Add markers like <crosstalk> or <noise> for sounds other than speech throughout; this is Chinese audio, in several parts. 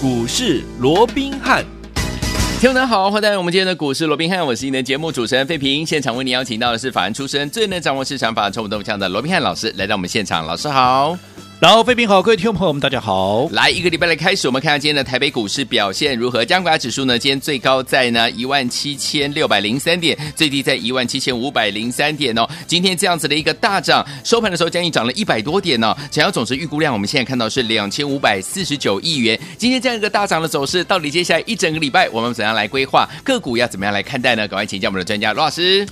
股市罗宾汉。听众们好，欢迎来到我们今天的股市罗宾汉，我是你的节目主持人费平。现场为您邀请到的是法案出身、最能掌握市场法案冲动向的罗宾汉老师，来到我们现场。老师好。然后，飞平好，各位听众朋友们，大家好。来一个礼拜的开始，我们看看今天的台北股市表现如何？加权指数呢，今天最高在呢一万七千六百零三点，最低在一万七千五百零三点哦。今天这样子的一个大涨，收盘的时候将近涨了一百多点呢、哦。成交总值预估量，我们现在看到是两千五百四十九亿元。今天这样一个大涨的走势，到底接下来一整个礼拜我们怎样来规划个股要怎么样来看待呢？赶快请教我们的专家罗老师。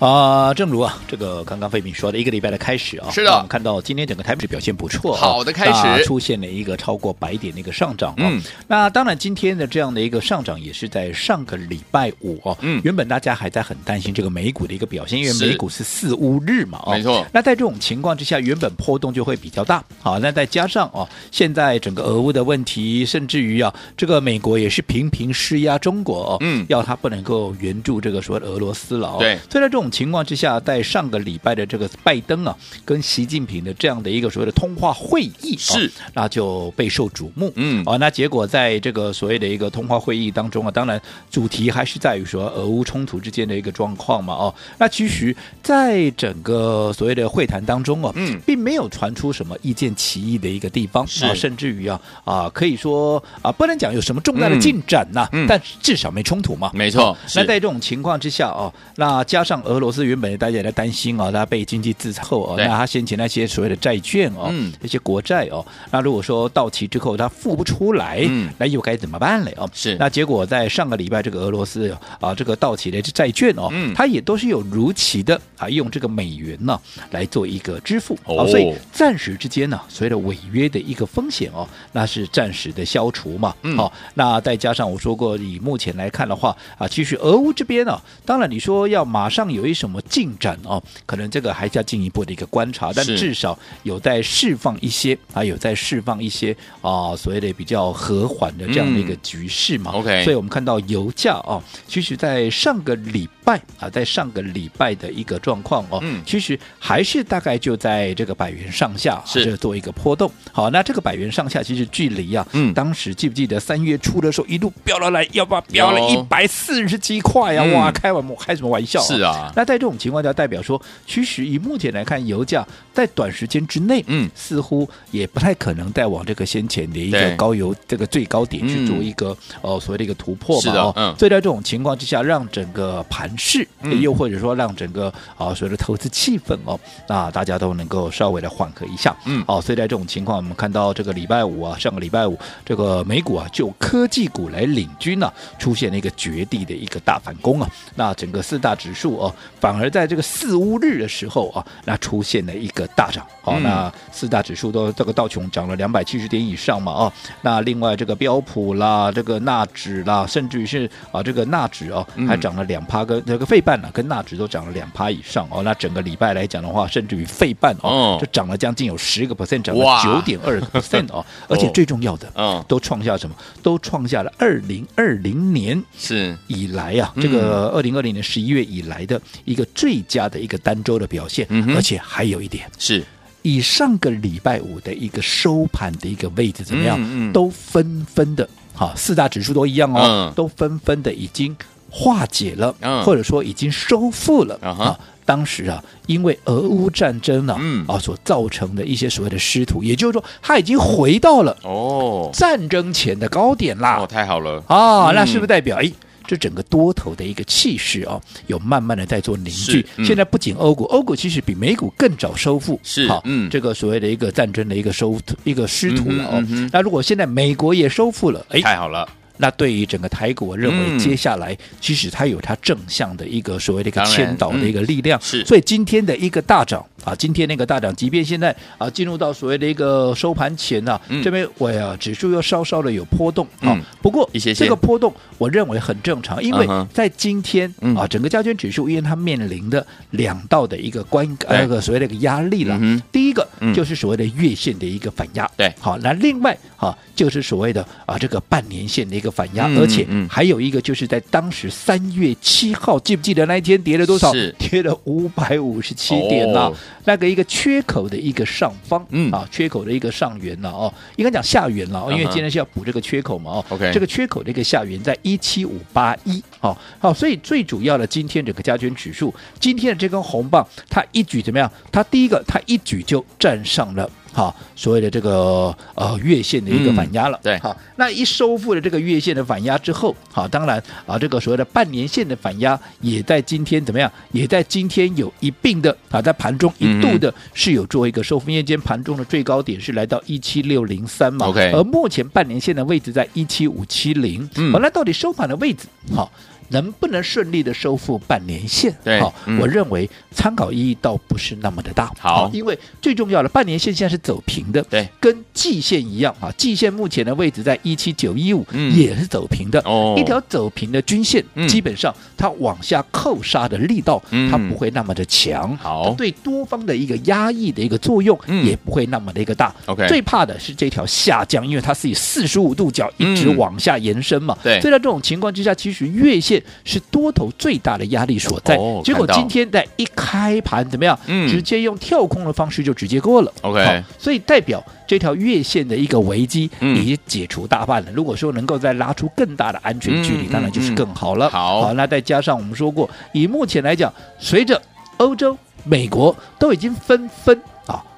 啊、呃，正如啊，这个刚刚费敏说的一个礼拜的开始啊，是的，我们看到今天整个台北表现不错，好的开始，出现了一个超过百点的一个上涨，嗯，那当然今天的这样的一个上涨也是在上个礼拜五哦，嗯，原本大家还在很担心这个美股的一个表现，因为美股是四乌日嘛，哦，没错，那在这种情况之下，原本波动就会比较大，好，那再加上哦，现在整个俄乌的问题，甚至于啊，这个美国也是频频施压中国哦，嗯，要他不能够援助这个所谓的俄罗斯了，哦，对，所以在这种情况之下。在上个礼拜的这个拜登啊，跟习近平的这样的一个所谓的通话会议是、哦，那就备受瞩目。嗯，啊、哦，那结果在这个所谓的一个通话会议当中啊，当然主题还是在于说俄乌冲突之间的一个状况嘛。哦，那其实在整个所谓的会谈当中啊，嗯，并没有传出什么意见歧义的一个地方啊，甚至于啊啊，可以说啊，不能讲有什么重大的进展呐、啊嗯，但至少没冲突嘛。没错。那在这种情况之下哦，那加上俄罗斯原本大家。也在担心哦，它被经济制裁哦，那它先前那些所谓的债券哦，嗯、那些国债哦，那如果说到期之后它付不出来，嗯、那又该怎么办呢？哦，是。那结果在上个礼拜，这个俄罗斯啊，这个到期的债券哦，嗯，它也都是有如期的啊，用这个美元呢来做一个支付哦，所以暂时之间呢，所谓的违约的一个风险哦，那是暂时的消除嘛。嗯，好，那再加上我说过，以目前来看的话啊，其实俄乌这边呢，当然你说要马上有一什么进展。哦，可能这个还是要进一步的一个观察，但至少有在释放一些啊，有在释放一些啊，所谓的比较和缓的这样的一个局势嘛。嗯、OK，所以我们看到油价哦，其实在上个礼拜啊，在上个礼拜的一个状况哦，嗯，其实还是大概就在这个百元上下是这做一个波动。好，那这个百元上下其实距离啊，嗯，当时记不记得三月初的时候一路飙了来，要不要飙了一百四十几块啊？哇，开玩开什么玩笑？是啊，那在这种情况下代表说，其实以目前来看，油价在短时间之内，嗯，似乎也不太可能再往这个先前的一个高油这个最高点去做一个哦、嗯、所谓的一个突破嘛，哦，嗯，所以在这种情况之下，让整个盘势，又或者说让整个啊所谓的投资气氛哦，那大家都能够稍微的缓和一下，嗯，哦，所以在这种情况，我们看到这个礼拜五啊，上个礼拜五这个美股啊，就科技股来领军呢、啊，出现了一个绝地的一个大反攻啊，那整个四大指数哦，反而在这个四乌日的时候啊，那出现了一个大涨，好、嗯，那四大指数都这个道琼涨了两百七十点以上嘛，啊，那另外这个标普啦，这个纳指啦，甚至于是啊这个纳指哦，还涨了两趴，跟这个费半呢，跟纳指都涨了两趴以上哦，那整个礼拜来讲的话，甚至于费半哦，就涨了将近有十个 percent，涨了九点二个 percent <laughs> 哦，而且最重要的，嗯，都创下什么？都创下了二零二零年是。以来啊，这个二零二零年十一月以来的一个最佳的一个单周的表现，嗯、而且还有一点是以上个礼拜五的一个收盘的一个位置怎么样？嗯嗯、都纷纷的哈，四大指数都一样哦，嗯、都纷纷的已经化解了，嗯、或者说已经收复了啊、嗯。当时啊，因为俄乌战争呢啊、嗯、啊所造成的一些所谓的失土，也就是说，它已经回到了哦战争前的高点啦。哦，太好了啊、嗯！那是不是代表哎？这整个多头的一个气势哦，有慢慢的在做凝聚。嗯、现在不仅欧股，欧股其实比美股更早收复，是好，嗯，这个所谓的一个战争的一个收一个失土了哦、嗯嗯。那如果现在美国也收复了，哎，太好了。那对于整个台股，我认为接下来其实它有它正向的一个所谓的一个牵导的一个力量。是，所以今天的一个大涨。啊，今天那个大涨，即便现在啊进入到所谓的一个收盘前呢、啊嗯，这边我呀指数又稍稍的有波动啊、嗯。不过这个波动我认为很正常，因为在今天、嗯、啊整个加权指数因为它面临的两道的一个关那个所谓的一个压力了、嗯。第一个就是所谓的月线的一个反压，对，好，那另外啊就是所谓的啊这个半年线的一个个反压，嗯、而且还有一个就是在当时三月七号，记不记得那一天跌了多少？跌了五百五十七点呐、啊哦，那个一个缺口的一个上方，嗯。啊，缺口的一个上缘了哦，应该讲下缘了哦，因为今天是要补这个缺口嘛哦，OK，这个缺口的一个下缘在一七五八一，好好，所以最主要的今天整个加权指数，今天的这根红棒，它一举怎么样？它第一个，它一举就站上了。好，所谓的这个呃月线的一个反压了，嗯、对，好，那一收复了这个月线的反压之后，好，当然啊，这个所谓的半年线的反压也在今天怎么样？也在今天有一并的啊，在盘中一度的是有做一个收复，因为今天盘中的最高点是来到一七六零三嘛，OK，而目前半年线的位置在一七五七零，好，那到底收盘的位置好？能不能顺利的收复半年线？对，好、嗯，我认为参考意义倒不是那么的大。好，因为最重要的半年线现在是走平的，对，跟季线一样啊，季线目前的位置在一七九一五，也是走平的。哦，一条走平的均线，嗯、基本上它往下扣杀的力道，嗯、它不会那么的强。好，对多方的一个压抑的一个作用，也不会那么的一个大。OK，、嗯、最怕的是这条下降，因为它是以四十五度角一直往下延伸嘛。对、嗯，所以在这种情况之下，其实月线。是多头最大的压力所在。哦、结果今天在一开盘怎么样？嗯，直接用跳空的方式就直接过了。OK，所以代表这条月线的一个危机已经解除大半了。嗯、如果说能够再拉出更大的安全距离，嗯、当然就是更好了。好，好，那再加上我们说过，以目前来讲，随着欧洲、美国都已经纷纷。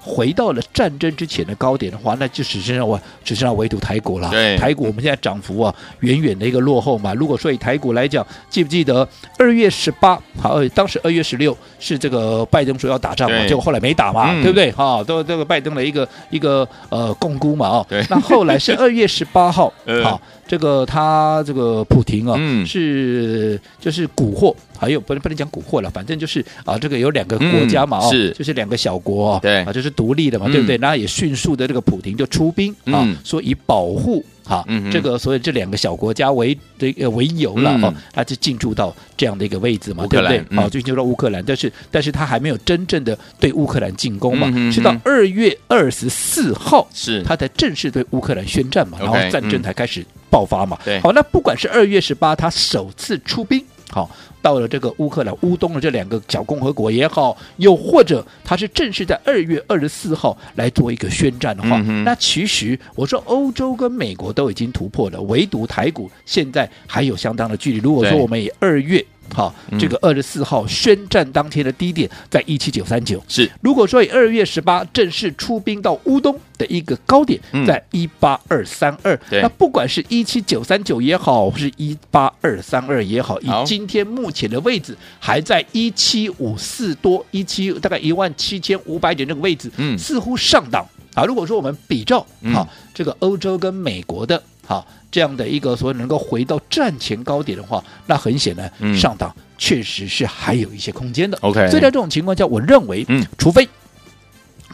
回到了战争之前的高点的话，那就只剩下我只剩下唯独台股了。对，台股我们现在涨幅啊，远远的一个落后嘛。如果说以台股来讲，记不记得二月十八？好，当时二月十六是这个拜登说要打仗嘛，结果后来没打嘛，嗯、对不对？哈，都这个拜登的一个一个呃共估嘛，哦，对。那后来是 <laughs> 二月十八号，好，这个他这个普亭啊，嗯、是就是蛊惑。还有不能不能讲蛊惑了，反正就是啊，这个有两个国家嘛，哦，是就是两个小国，对啊，就是独立的嘛，对不对？然后也迅速的这个普廷就出兵啊，说以保护哈这个所以这两个小国家为这个为由了哦，他就进驻到这样的一个位置嘛，对不对？好，进驻到乌克兰，但是但是他还没有真正的对乌克兰进攻嘛，是到二月二十四号是他才正式对乌克兰宣战嘛，然后战争才开始爆发嘛。对，好，那不管是二月十八他首次出兵，好。到了这个乌克兰乌东的这两个小共和国也好，又或者他是正式在二月二十四号来做一个宣战的话，嗯、那其实我说欧洲跟美国都已经突破了，唯独台股现在还有相当的距离。如果说我们以二月。好，这个二十四号宣战当天的低点在一七九三九，是。如果说以二月十八正式出兵到乌东的一个高点在一八二三二，那不管是一七九三九也好，或是一八二三二也好，以今天目前的位置还在一七五四多，一七大概一万七千五百点这个位置，嗯，似乎上档啊。如果说我们比照好这个欧洲跟美国的。好，这样的一个所谓能够回到战前高点的话，那很显然，上档确实是还有一些空间的。OK，所以在这种情况下，我认为，嗯，除非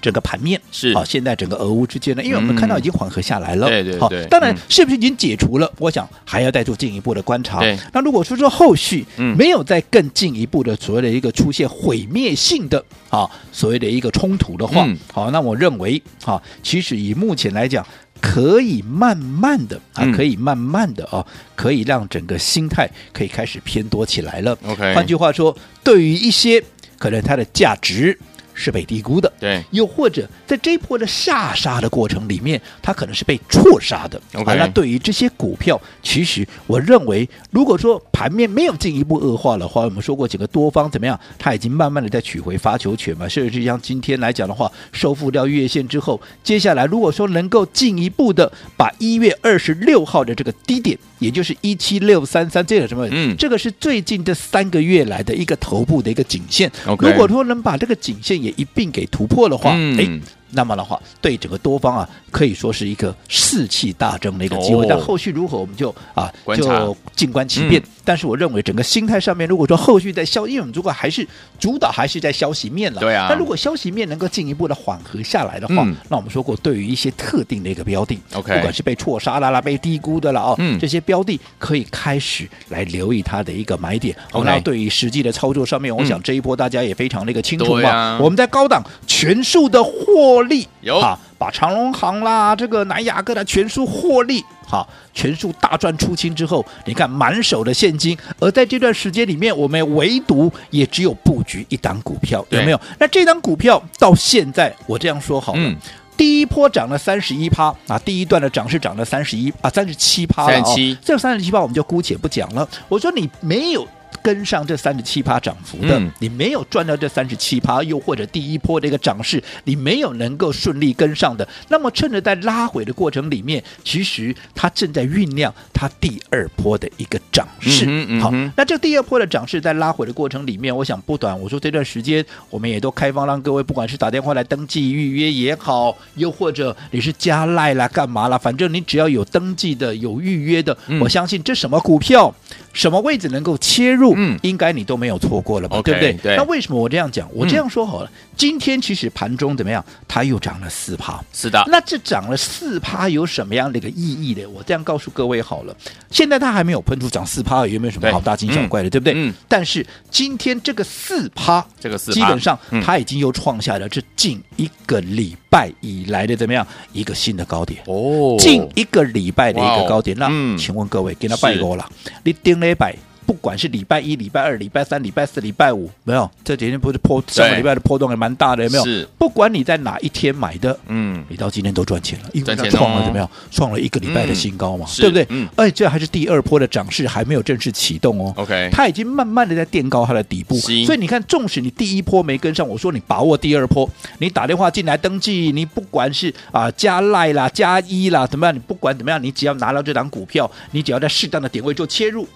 整个盘面是好，现在整个俄乌之间呢，因为我们看到已经缓和下来了，对对对。好，当然是不是已经解除了？我想还要再做进一步的观察。那如果说说后续没有再更进一步的所谓的一个出现毁灭性的啊，所谓的一个冲突的话，好，那我认为，啊，其实以目前来讲。可以慢慢的啊，可以慢慢的啊，可以让整个心态可以开始偏多起来了。OK，换句话说，对于一些可能它的价值。是被低估的，对，又或者在这一波的下杀的过程里面，它可能是被错杀的。OK，那对于这些股票，其实我认为，如果说盘面没有进一步恶化的话，我们说过几个多方怎么样，它已经慢慢的在取回发球权嘛。甚至像今天来讲的话，收复掉月线之后，接下来如果说能够进一步的把一月二十六号的这个低点，也就是一七六三三这个什么，嗯，这个是最近这三个月来的一个头部的一个颈线。OK，如果说能把这个颈线也一并给突破的话，哎、嗯。那么的话，对整个多方啊，可以说是一个士气大增的一个机会。哦、但后续如何，我们就啊就静观其变。嗯、但是我认为整个心态上面，如果说后续在消，因为我们如果还是主导还是在消息面了，对啊。那如果消息面能够进一步的缓和下来的话，嗯、那我们说过，对于一些特定的一个标的，OK，不管是被错杀啦啦，被低估的了啊，嗯、这些标的可以开始来留意它的一个买点。OK，那对于实际的操作上面，我想这一波大家也非常的一个清楚嘛。啊、我们在高档全数的。获利有啊，把长隆行啦、这个南亚科的全数获利，好，全数大赚出清之后，你看满手的现金，而在这段时间里面，我们唯独也只有布局一档股票，有没有？那这档股票到现在，我这样说好了。嗯第一波涨了三十一趴啊，第一段的涨是涨了三十一啊，三十七趴了哦。这三十七趴我们就姑且不讲了。我说你没有。跟上这三十七趴涨幅的，嗯、你没有赚到这三十七趴，又或者第一波的一个涨势，你没有能够顺利跟上的，那么趁着在拉回的过程里面，其实它正在酝酿它第二波的一个涨势。嗯嗯、好，那这第二波的涨势在拉回的过程里面，我想不短。我说这段时间我们也都开放让各位，不管是打电话来登记预约也好，又或者你是加赖啦干嘛啦，反正你只要有登记的、有预约的，嗯、我相信这什么股票。什么位置能够切入？嗯，应该你都没有错过了吧？对不对？对。那为什么我这样讲？我这样说好了，嗯、今天其实盘中怎么样？它又涨了四趴。是的。那这涨了四趴有什么样的一个意义呢？我这样告诉各位好了，现在它还没有喷出涨四趴，有没有什么好大惊小怪的？对，不对？嗯。但是今天这个四趴，这个四趴基本上它已经又创下了这近一个礼拜以来的怎么样一个新的高点哦？近一个礼拜的一个高点。哦、那、嗯、请问各位，给他拜过了，你顶了。礼拜，不管是礼拜一、礼拜二、礼拜三、礼拜四、礼拜五，没有这几天不是波上个礼拜的波动还蛮大的，有没有？是，不管你在哪一天买的，嗯，你到今天都赚钱了，因为它创了怎么样？创了一个礼拜的新高嘛，对不对？嗯，而且这还是第二波的涨势还没有正式启动哦。OK，它已经慢慢的在垫高它的底部，所以你看，纵使你第一波没跟上，我说你把握第二波，你打电话进来登记，你不管是啊加赖啦、加一啦，怎么样？你不管怎么样，你只要拿到这档股票，你只要在适当的点位做切入。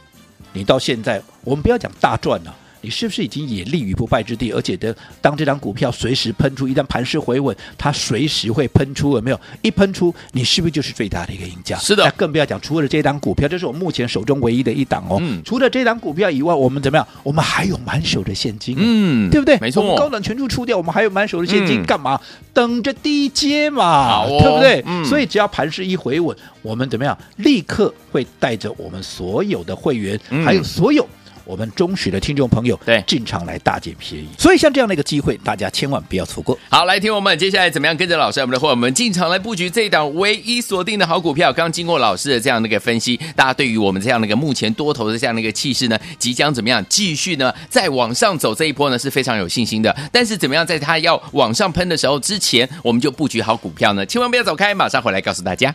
你到现在，我们不要讲大赚了，你是不是已经也立于不败之地？而且的，当这张股票随时喷出，一旦盘势回稳，它随时会喷出，有没有？一喷出，你是不是就是最大的一个赢家？是的。那更不要讲，除了这张股票，这是我目前手中唯一的一档哦。嗯。除了这张股票以外，我们怎么样？我们还有满手的现金，嗯，对不对？没错。我们高档全数出掉，我们还有满手的现金，干嘛？等着低接嘛，对不对？嗯。所以只要盘势一回稳，我们怎么样？立刻会带着我们所有的会员，还有所有。我们忠实的听众朋友，对，进场来大捡便宜，所以像这样的一个机会，大家千万不要错过。好，来听我们接下来怎么样跟着老师，我们的伙伴们进场来布局这一档唯一锁定的好股票。刚经过老师的这样的一个分析，大家对于我们这样的一个目前多头的这样的一个气势呢，即将怎么样继续呢，再往上走这一波呢，是非常有信心的。但是怎么样在它要往上喷的时候之前，我们就布局好股票呢？千万不要走开，马上回来告诉大家。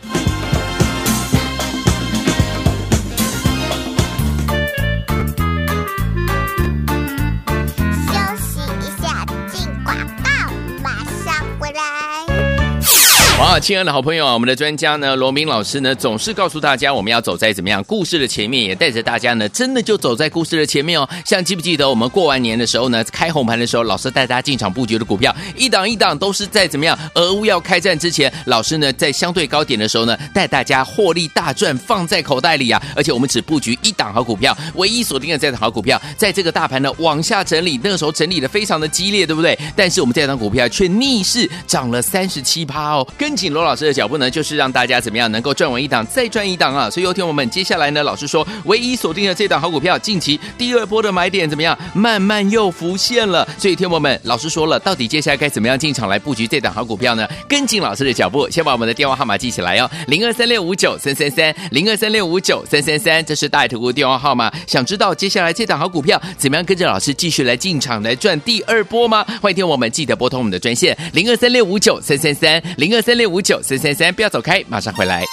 Bye. 亲爱的好朋友啊，我们的专家呢，罗明老师呢，总是告诉大家，我们要走在怎么样故事的前面，也带着大家呢，真的就走在故事的前面哦。像记不记得我们过完年的时候呢，开红盘的时候，老师带大家进场布局的股票，一档一档都是在怎么样，俄乌要开战之前，老师呢在相对高点的时候呢，带大家获利大赚，放在口袋里啊。而且我们只布局一档好股票，唯一锁定的这档好股票，在这个大盘呢往下整理，那个时候整理的非常的激烈，对不对？但是我们这档股票却逆势涨了三十七趴哦。跟罗老师的脚步呢，就是让大家怎么样能够赚完一档再赚一档啊！所以有听我们接下来呢，老师说唯一锁定的这档好股票，近期第二波的买点怎么样，慢慢又浮现了。所以听我们老师说了，到底接下来该怎么样进场来布局这档好股票呢？跟紧老师的脚步，先把我们的电话号码记起来哦，零二三六五九三三三，零二三六五九三三三，这是大图的电话号码。想知道接下来这档好股票怎么样跟着老师继续来进场来赚第二波吗？欢迎听我们记得拨通我们的专线零二三六五九三三三，零二三六五九。三三三，不要走开，马上回来。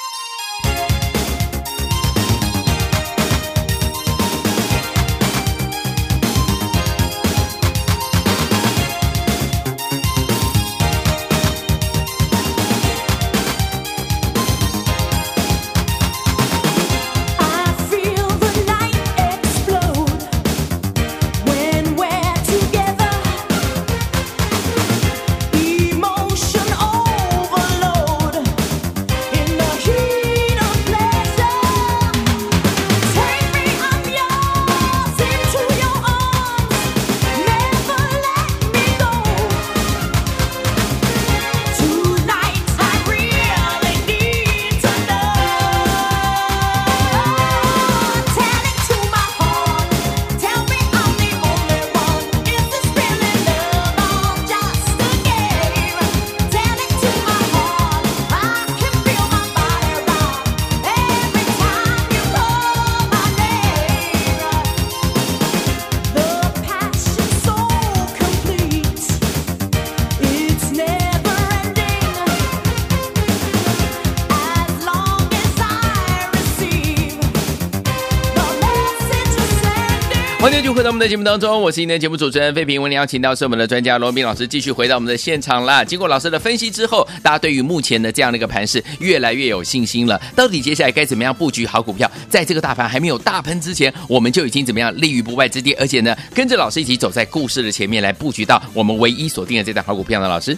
我们的节目当中，我是今天节目主持人费平。我们邀请到是我们的专家罗宾老师，继续回到我们的现场啦。经过老师的分析之后，大家对于目前的这样的一个盘势越来越有信心了。到底接下来该怎么样布局好股票？在这个大盘还没有大喷之前，我们就已经怎么样立于不败之地？而且呢，跟着老师一起走在故事的前面来布局到我们唯一锁定的这档好股票呢？老师。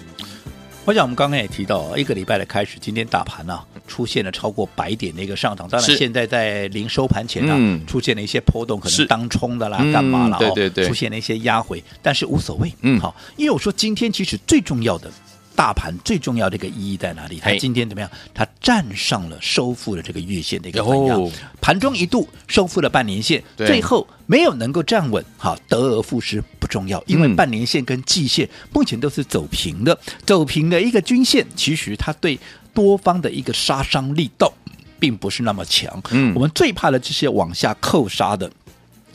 我想我们刚刚也提到，一个礼拜的开始，今天大盘呢、啊、出现了超过百点的一个上涨。当然，现在在临收盘前呢、啊，出现了一些波动，可能当冲的啦，干嘛了？对对对，出现了一些压回，但是无所谓。嗯，好，因为我说今天其实最重要的。大盘最重要的一个意义在哪里？它今天怎么样？它站上了收复了这个月线的一个分量，盘中一度收复了半年线，最后没有能够站稳。好，得而复失不重要，因为半年线跟季线目前都是走平的，走平的一个均线，其实它对多方的一个杀伤力道并不是那么强。嗯，我们最怕的就是往下扣杀的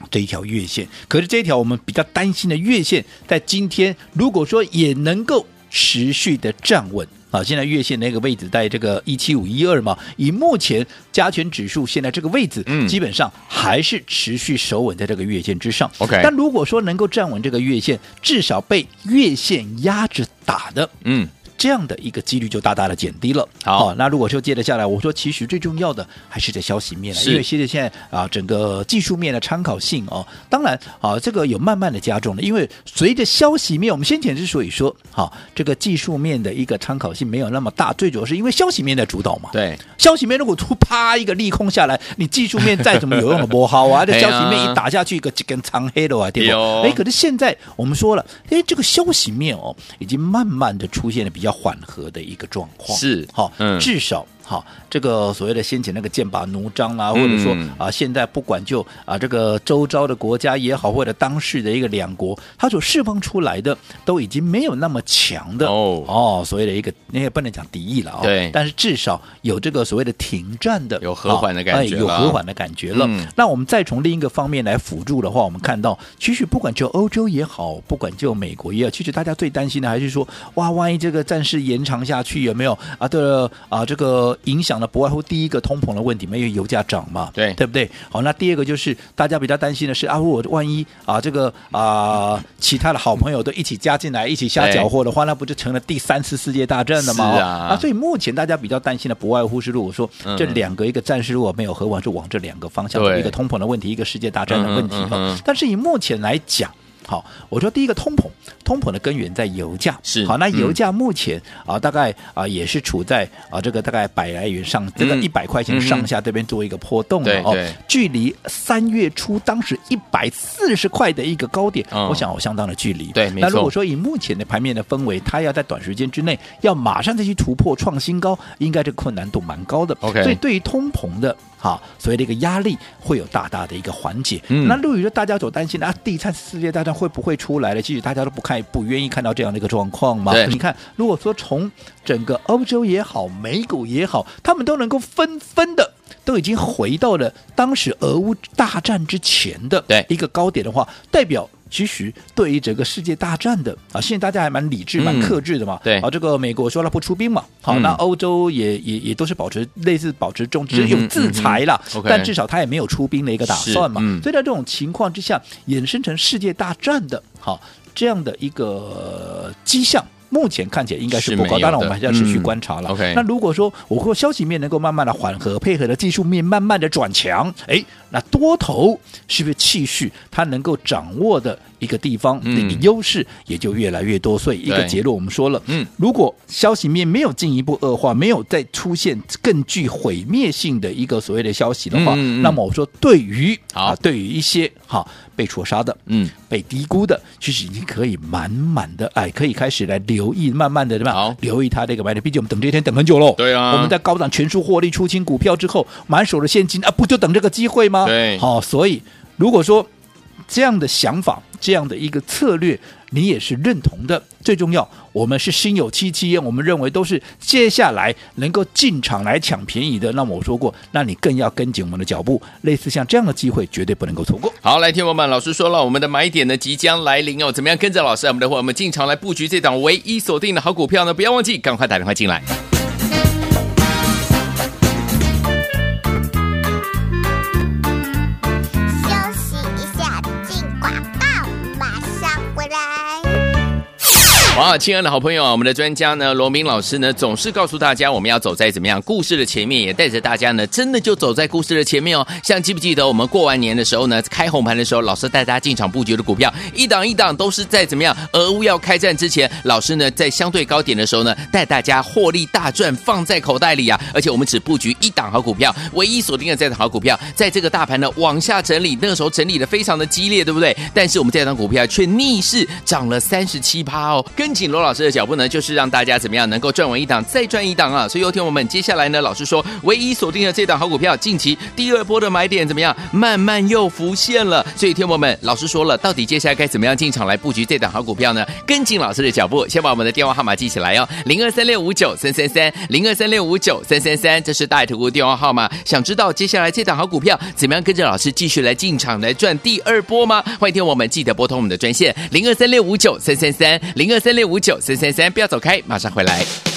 这一条月线。可是这一条我们比较担心的月线，在今天如果说也能够。持续的站稳啊！现在月线那个位置在这个一七五一二嘛，以目前加权指数现在这个位置，嗯，基本上还是持续守稳在这个月线之上。OK，但如果说能够站稳这个月线，至少被月线压着打的，嗯。这样的一个几率就大大的减低了。好，那如果说接着下来，我说其实最重要的还是在消息面了，因为现在现在啊，整个技术面的参考性哦，当然啊，这个有慢慢的加重了，因为随着消息面，我们先前之所以说好，这个技术面的一个参考性没有那么大，最主要是因为消息面在主导嘛。对，消息面如果突啪一个利空下来，你技术面再怎么有用的不好啊，<laughs> 这消息面一打下去，一个几根长黑的啊，对不对？哎，可是现在我们说了，哎，这个消息面哦，已经慢慢的出现了比较。缓和的一个状况是好，嗯，至少。好，这个所谓的先前那个剑拔弩张啊，或者说啊，现在不管就啊这个周遭的国家也好，或者当时的一个两国，它所释放出来的都已经没有那么强的哦哦，所谓的一个那也不能讲敌意了啊、哦，对，但是至少有这个所谓的停战的有和缓的感觉、哎，有和缓的感觉了。嗯、那我们再从另一个方面来辅助的话，我们看到其实不管就欧洲也好，不管就美国也好，其实大家最担心的还是说，哇，万一这个战事延长下去，有没有啊的啊这个。影响了不外乎第一个通膨的问题嘛，因为油价涨嘛，对对不对？好，那第二个就是大家比较担心的是啊，如果万一啊这个啊其他的好朋友都一起加进来，一起瞎搅和的话，那不就成了第三次世界大战了吗？啊，啊，所以目前大家比较担心的不外乎是，如果说这两个一个暂时如果没有和完，就往这两个方向，一个通膨的问题，一个世界大战的问题哈。但是以目前来讲。好，我说第一个通膨，通膨的根源在油价是好，那油价目前、嗯、啊大概啊也是处在啊这个大概百来元上，这个一百块钱上下这边做一个波动的哦，距离三月初当时一百四十块的一个高点，嗯、我想有相当的距离。对，那如果说以目前的盘面的氛围，它要在短时间之内要马上再去突破创新高，应该这个困难度蛮高的。OK，所以对于通膨的。好，所以这个压力会有大大的一个缓解。嗯，那至于说大家所担心的啊，第三次世界大战会不会出来了？其实大家都不看，不愿意看到这样的一个状况嘛。你看，如果说从整个欧洲也好，美股也好，他们都能够纷纷的都已经回到了当时俄乌大战之前的一个高点的话，代表。其实对于整个世界大战的啊，现在大家还蛮理智、蛮克制的嘛。对啊，这个美国说了不出兵嘛，好，那欧洲也也也都是保持类似保持中，只是有制裁了，但至少他也没有出兵的一个打算嘛。所以在这种情况之下，衍生成世界大战的，好这样的一个迹象。目前看起来应该是不高，当然我们还是要持续观察了。嗯、OK，那如果说我说消息面能够慢慢的缓和，配合的技术面慢慢的转强，哎，那多头是不是气势它能够掌握的一个地方，那个优势也就越来越多。所以一个结论我们说了，嗯，如果消息面没有进一步恶化，没有再出现更具毁灭性的一个所谓的消息的话，嗯、那么我说对于啊，对于一些哈。被错杀的，嗯，被低估的，其实已经可以满满的，哎，可以开始来留意，慢慢的对吧？好，留意它这个买点，毕竟我们等这一天等很久喽。对啊，我们在高档全数获利出清股票之后，满手的现金啊，不就等这个机会吗？对，好，所以如果说这样的想法，这样的一个策略。你也是认同的，最重要，我们是心有戚戚焉，我们认为都是接下来能够进场来抢便宜的。那么我说过，那你更要跟紧我们的脚步，类似像这样的机会，绝对不能够错过。好，来听我们老师说了，我们的买点呢即将来临哦，怎么样跟着老师，我们的话我们进场来布局这档唯一锁定的好股票呢？不要忘记，赶快打电话进来。哇，亲爱的好朋友啊，我们的专家呢，罗明老师呢，总是告诉大家，我们要走在怎么样故事的前面，也带着大家呢，真的就走在故事的前面哦。像记不记得我们过完年的时候呢，开红盘的时候，老师带大家进场布局的股票，一档一档都是在怎么样，俄乌要开战之前，老师呢在相对高点的时候呢，带大家获利大赚，放在口袋里啊。而且我们只布局一档好股票，唯一锁定的这档好股票，在这个大盘呢往下整理，那个时候整理的非常的激烈，对不对？但是我们这档股票却逆势涨了三十七趴哦。跟紧罗老师的脚步呢，就是让大家怎么样能够赚完一档再赚一档啊！所以有听我们接下来呢，老师说唯一锁定的这档好股票，近期第二波的买点怎么样？慢慢又浮现了。所以听我们老师说了，到底接下来该怎么样进场来布局这档好股票呢？跟紧老师的脚步，先把我们的电话号码记起来哦，零二三六五九三三三，零二三六五九三三三，这是大图的电话号码。想知道接下来这档好股票怎么样跟着老师继续来进场来赚第二波吗？欢迎听我们记得拨通我们的专线零二三六五九三三三，零二三六五九三三三，不要走开，马上回来。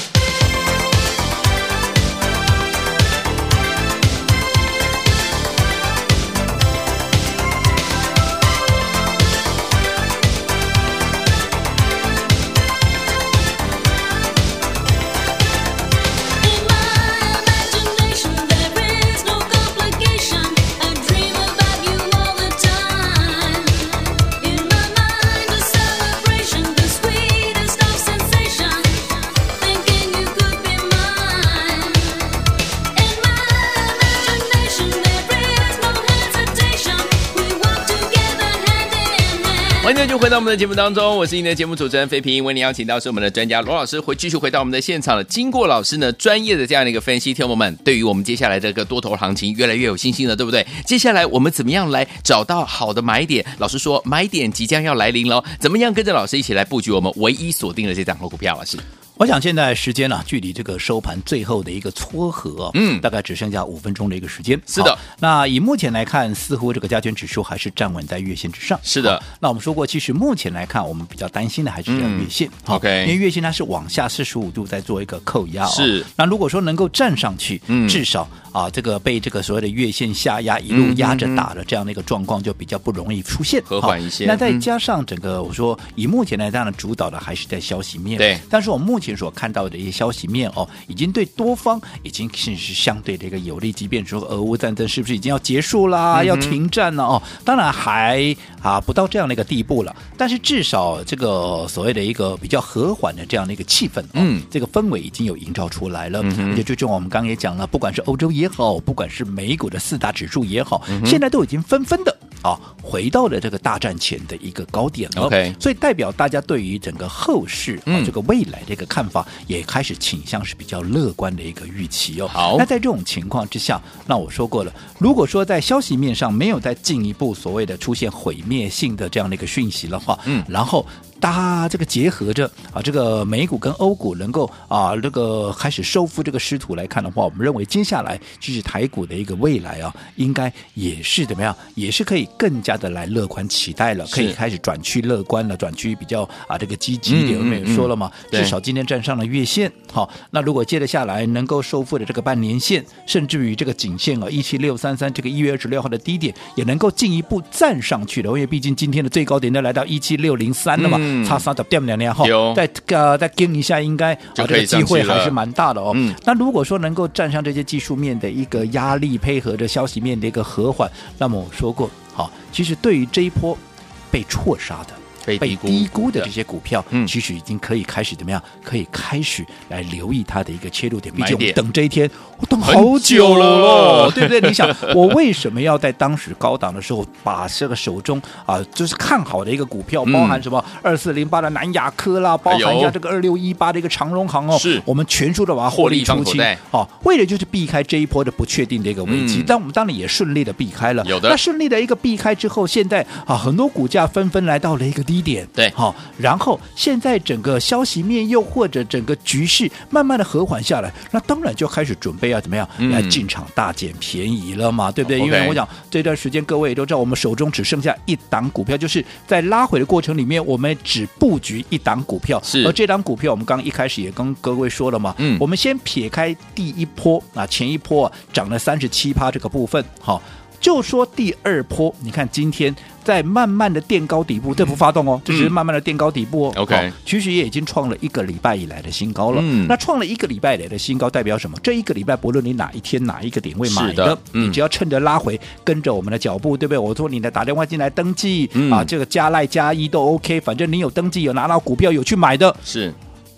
就回到我们的节目当中，我是您的节目主持人费平，为您邀请到是我们的专家罗老师，回继续回到我们的现场了。经过老师呢专业的这样的一个分析，听我们对于我们接下来这个多头行情越来越有信心了，对不对？接下来我们怎么样来找到好的买点？老师说买点即将要来临了，怎么样跟着老师一起来布局我们唯一锁定的这档好股票？老师。我想现在时间呢、啊，距离这个收盘最后的一个撮合，嗯，大概只剩下五分钟的一个时间。是的，那以目前来看，似乎这个加权指数还是站稳在月线之上。是的，那我们说过，其实目前来看，我们比较担心的还是这月线。嗯、OK，因为月线它是往下四十五度在做一个扣压、哦。是，那如果说能够站上去，嗯，至少啊，这个被这个所谓的月线下压一路压着打的这样的一个状况，就比较不容易出现，和缓一些。那再加上整个，我说以目前来讲呢，主导的还是在消息面。对，但是我目前所看到的。一些消息面哦，已经对多方已经是是相对的一个有利。即便说俄乌战争是不是已经要结束啦，嗯、要停战了哦？当然还啊不到这样的一个地步了。但是至少这个所谓的一个比较和缓的这样的一个气氛，嗯，这个氛围已经有营造出来了。嗯、而且最终我们刚刚也讲了，不管是欧洲也好，不管是美股的四大指数也好，嗯、现在都已经纷纷的。啊，回到了这个大战前的一个高点了。OK，所以代表大家对于整个后市啊这个未来的一个看法，也开始倾向是比较乐观的一个预期哦。好，那在这种情况之下，那我说过了，如果说在消息面上没有再进一步所谓的出现毁灭性的这样的一个讯息的话，嗯，然后。大这个结合着啊，这个美股跟欧股能够啊，这个开始收复这个失土来看的话，我们认为接下来就是台股的一个未来啊，应该也是怎么样，也是可以更加的来乐观期待了，可以开始转趋乐观了，转趋比较啊这个积极一点。我们也说了嘛，至少今天站上了月线，好，那如果接着下来能够收复的这个半年线，甚至于这个颈线啊，一七六三三这个一月二十六号的低点，也能够进一步站上去的，因为毕竟今天的最高点都来到一七六零三了嘛。差三十点两年后，再呃再跟一下，应该啊这个机会还是蛮大的哦。嗯，那如果说能够站上这些技术面的一个压力，配合着消息面的一个和缓，那么我说过，好，其实对于这一波被错杀的。被低估的这些股票，嗯，其实已经可以开始怎么样？可以开始来留意它的一个切入点。毕竟我等这一天，我等好久了，<laughs> 对不对？你想，<laughs> 我为什么要在当时高档的时候把这个手中啊，就是看好的一个股票，包含什么二四零八的南亚科啦，包含一下这个二六一八的一个长荣行哦，是我们全数的把它获利出清，哦，为了就是避开这一波的不确定的一个危机。但我们当然也顺利的避开了。有的，那顺利的一个避开之后，现在啊，很多股价纷纷来到了一个低。低点对，好，然后现在整个消息面又或者整个局势慢慢的和缓下来，那当然就开始准备要怎么样、嗯、来进场大捡便宜了嘛，对不对？哦、因为我讲这段时间各位也都知道，我们手中只剩下一档股票，就是在拉回的过程里面，我们只布局一档股票，是。而这档股票我们刚刚一开始也跟各位说了嘛，嗯，我们先撇开第一波啊，前一波、啊、涨了三十七趴这个部分，好。就说第二波，你看今天在慢慢的垫高底部，这不发动哦，这只是慢慢的垫高底部哦。嗯、OK，其实也已经创了一个礼拜以来的新高了。嗯，那创了一个礼拜以来的新高代表什么？这一个礼拜不论你哪一天哪一个点位买的，你只要趁着拉回，跟着我们的脚步，对不对？我说你来打电话进来登记、嗯、啊，这个加赖加一都 OK，反正你有登记有拿到股票有去买的，是。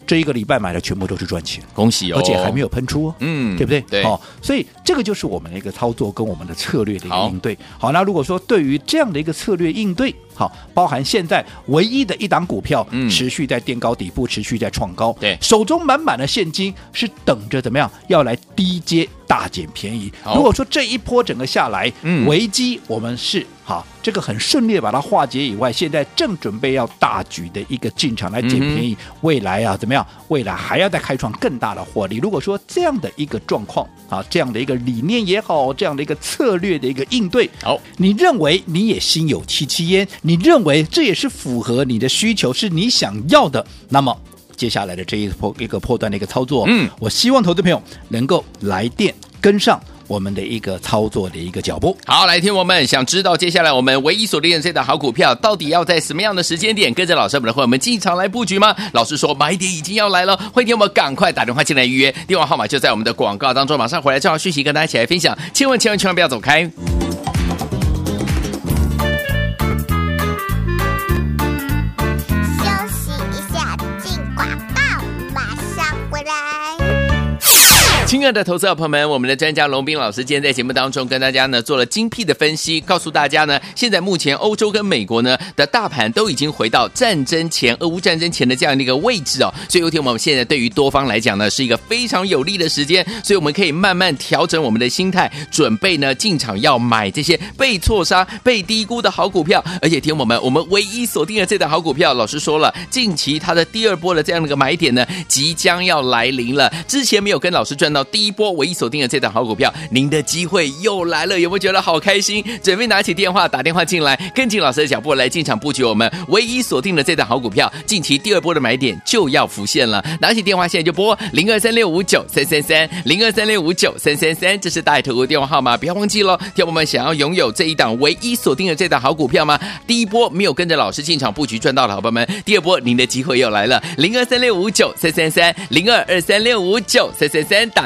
这一个礼拜买的全部都是赚钱，恭喜哦！而且还没有喷出哦，嗯，对不对？对，哦，所以这个就是我们的一个操作跟我们的策略的一个应对。好，好，那如果说对于这样的一个策略应对，好，包含现在唯一的一档股票，嗯，持续在垫高底部，持续在创高，对，手中满满的现金是等着怎么样要来低阶大捡便宜。如果说这一波整个下来，嗯，危机我们是好，这个很顺利的把它化解以外，现在正准备要大举的一个进场来捡便宜，嗯、未来啊怎么样？未来还要再开创更大的获利。如果说这样的一个状况啊，这样的一个理念也好，这样的一个策略的一个应对，好，你认为你也心有戚戚焉？你认为这也是符合你的需求，是你想要的？那么接下来的这一波一个破段的一个操作，嗯，我希望投资朋友能够来电跟上我们的一个操作的一个脚步。好，来听我们想知道接下来我们唯一锁定这档好股票，到底要在什么样的时间点跟着老师们的会我们进场来布局吗？老师说买点已经要来了，欢迎我们赶快打电话进来预约，电话号码就在我们的广告当中，马上回来正好讯息跟大家一起来分享，千万千万千万不要走开。亲爱的投资者朋友们，我们的专家龙斌老师今天在节目当中跟大家呢做了精辟的分析，告诉大家呢，现在目前欧洲跟美国呢的大盘都已经回到战争前、俄乌战争前的这样的一个位置哦。所以有天我们现在对于多方来讲呢，是一个非常有利的时间，所以我们可以慢慢调整我们的心态，准备呢进场要买这些被错杀、被低估的好股票。而且听我们，我们唯一锁定的这档好股票，老师说了，近期它的第二波的这样的一个买点呢，即将要来临了。之前没有跟老师赚到第一波唯一锁定的这档好股票，您的机会又来了，有没有觉得好开心？准备拿起电话打电话进来，跟紧老师的脚步来进场布局我们唯一锁定的这档好股票，近期第二波的买点就要浮现了。拿起电话现在就拨零二三六五九三三三零二三六五九三三三，这是大头的电话号码，不要忘记喽。听我们想要拥有这一档唯一锁定的这档好股票吗？第一波没有跟着老师进场布局赚到的好朋友们，第二波您的机会又来了，零二三六五九三三三零二二三六五九三三三，打